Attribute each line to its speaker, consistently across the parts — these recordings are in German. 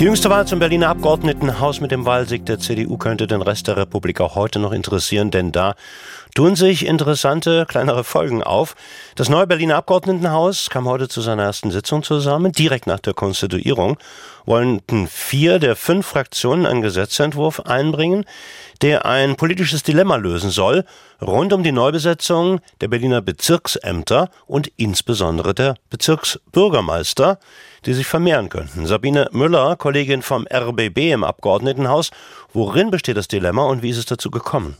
Speaker 1: Die jüngste Wahl zum Berliner Abgeordnetenhaus mit dem Wahlsieg der CDU könnte den Rest der Republik auch heute noch interessieren, denn da tun sich interessante kleinere Folgen auf. Das neue Berliner Abgeordnetenhaus kam heute zu seiner ersten Sitzung zusammen, direkt nach der Konstituierung, wollten vier der fünf Fraktionen einen Gesetzentwurf einbringen, der ein politisches Dilemma lösen soll, rund um die Neubesetzung der Berliner Bezirksämter und insbesondere der Bezirksbürgermeister, die sich vermehren könnten. Sabine Müller, Kollegin vom RBB im Abgeordnetenhaus, worin besteht das Dilemma und wie ist es dazu gekommen?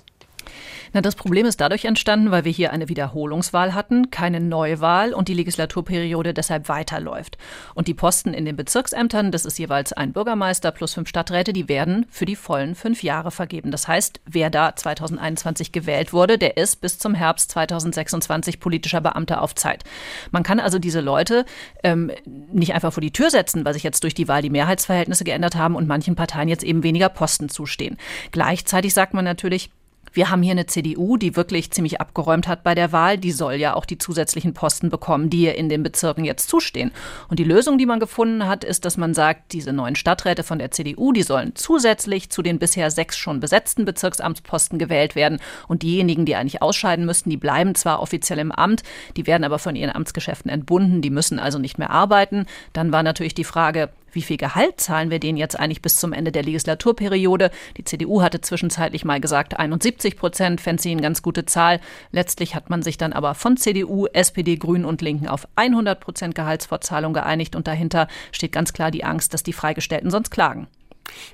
Speaker 2: Na, das Problem ist dadurch entstanden, weil wir hier eine Wiederholungswahl hatten, keine Neuwahl und die Legislaturperiode deshalb weiterläuft. Und die Posten in den Bezirksämtern, das ist jeweils ein Bürgermeister plus fünf Stadträte, die werden für die vollen fünf Jahre vergeben. Das heißt, wer da 2021 gewählt wurde, der ist bis zum Herbst 2026 politischer Beamter auf Zeit. Man kann also diese Leute ähm, nicht einfach vor die Tür setzen, weil sich jetzt durch die Wahl die Mehrheitsverhältnisse geändert haben und manchen Parteien jetzt eben weniger Posten zustehen. Gleichzeitig sagt man natürlich, wir haben hier eine CDU, die wirklich ziemlich abgeräumt hat bei der Wahl. Die soll ja auch die zusätzlichen Posten bekommen, die ihr in den Bezirken jetzt zustehen. Und die Lösung, die man gefunden hat, ist, dass man sagt, diese neuen Stadträte von der CDU, die sollen zusätzlich zu den bisher sechs schon besetzten Bezirksamtsposten gewählt werden. Und diejenigen, die eigentlich ausscheiden müssten, die bleiben zwar offiziell im Amt, die werden aber von ihren Amtsgeschäften entbunden, die müssen also nicht mehr arbeiten. Dann war natürlich die Frage, wie viel Gehalt zahlen wir denen jetzt eigentlich bis zum Ende der Legislaturperiode? Die CDU hatte zwischenzeitlich mal gesagt, 71 Prozent fände sie eine ganz gute Zahl. Letztlich hat man sich dann aber von CDU, SPD, Grünen und Linken auf 100 Prozent Gehaltsfortzahlung geeinigt und dahinter steht ganz klar die Angst, dass die Freigestellten sonst klagen.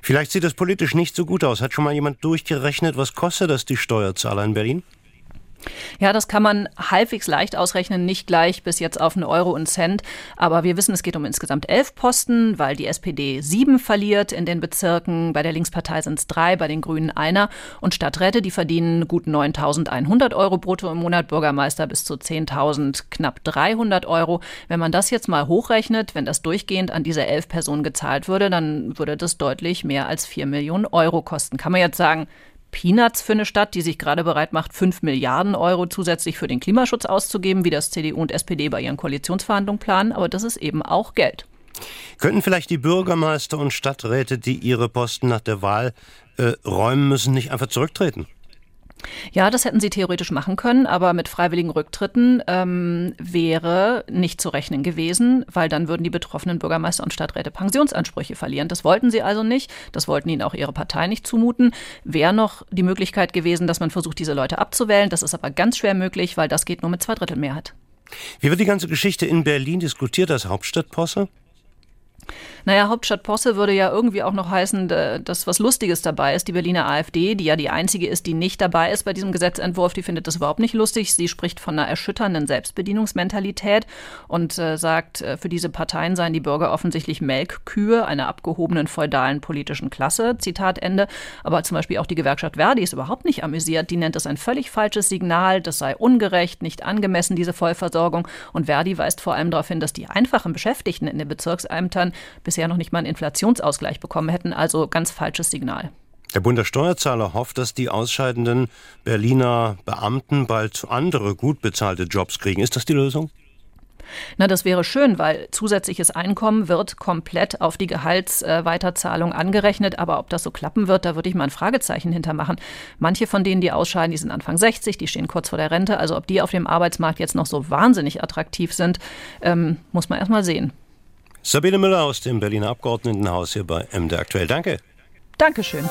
Speaker 1: Vielleicht sieht das politisch nicht so gut aus. Hat schon mal jemand durchgerechnet, was kostet das die Steuerzahler in Berlin?
Speaker 2: Ja, das kann man halbwegs leicht ausrechnen, nicht gleich bis jetzt auf einen Euro und Cent. Aber wir wissen, es geht um insgesamt elf Posten, weil die SPD sieben verliert in den Bezirken. Bei der Linkspartei sind es drei, bei den Grünen einer. Und Stadträte, die verdienen gut 9.100 Euro brutto im Monat, Bürgermeister bis zu 10.000, knapp 300 Euro. Wenn man das jetzt mal hochrechnet, wenn das durchgehend an diese elf Personen gezahlt würde, dann würde das deutlich mehr als vier Millionen Euro kosten. Kann man jetzt sagen, Peanuts für eine Stadt, die sich gerade bereit macht, 5 Milliarden Euro zusätzlich für den Klimaschutz auszugeben, wie das CDU und SPD bei ihren Koalitionsverhandlungen planen. Aber das ist eben auch Geld.
Speaker 1: Könnten vielleicht die Bürgermeister und Stadträte, die ihre Posten nach der Wahl äh, räumen müssen, nicht einfach zurücktreten?
Speaker 2: Ja, das hätten sie theoretisch machen können, aber mit freiwilligen Rücktritten ähm, wäre nicht zu rechnen gewesen, weil dann würden die betroffenen Bürgermeister und Stadträte Pensionsansprüche verlieren. Das wollten sie also nicht, das wollten ihnen auch ihre Partei nicht zumuten. Wäre noch die Möglichkeit gewesen, dass man versucht, diese Leute abzuwählen. Das ist aber ganz schwer möglich, weil das geht nur mit Zweidrittelmehrheit.
Speaker 1: Wie wird die ganze Geschichte in Berlin diskutiert als Hauptstadtposse?
Speaker 2: Naja, Hauptstadt Posse würde ja irgendwie auch noch heißen, dass was Lustiges dabei ist. Die Berliner AfD, die ja die einzige ist, die nicht dabei ist bei diesem Gesetzentwurf, die findet das überhaupt nicht lustig. Sie spricht von einer erschütternden Selbstbedienungsmentalität und äh, sagt, äh, für diese Parteien seien die Bürger offensichtlich Melkkühe einer abgehobenen feudalen politischen Klasse. Zitat Ende. Aber zum Beispiel auch die Gewerkschaft Verdi ist überhaupt nicht amüsiert. Die nennt es ein völlig falsches Signal. Das sei ungerecht, nicht angemessen, diese Vollversorgung. Und Verdi weist vor allem darauf hin, dass die einfachen Beschäftigten in den Bezirksämtern bisher noch nicht mal einen Inflationsausgleich bekommen hätten. Also ganz falsches Signal.
Speaker 1: Der Bund der Steuerzahler hofft, dass die ausscheidenden Berliner Beamten bald andere gut bezahlte Jobs kriegen. Ist das die Lösung?
Speaker 2: Na, das wäre schön, weil zusätzliches Einkommen wird komplett auf die Gehaltsweiterzahlung angerechnet. Aber ob das so klappen wird, da würde ich mal ein Fragezeichen hintermachen. Manche von denen, die ausscheiden, die sind Anfang 60, die stehen kurz vor der Rente. Also ob die auf dem Arbeitsmarkt jetzt noch so wahnsinnig attraktiv sind, ähm, muss man erst mal sehen.
Speaker 1: Sabine Müller aus dem Berliner Abgeordnetenhaus hier bei MD Aktuell. Danke.
Speaker 2: Dankeschön.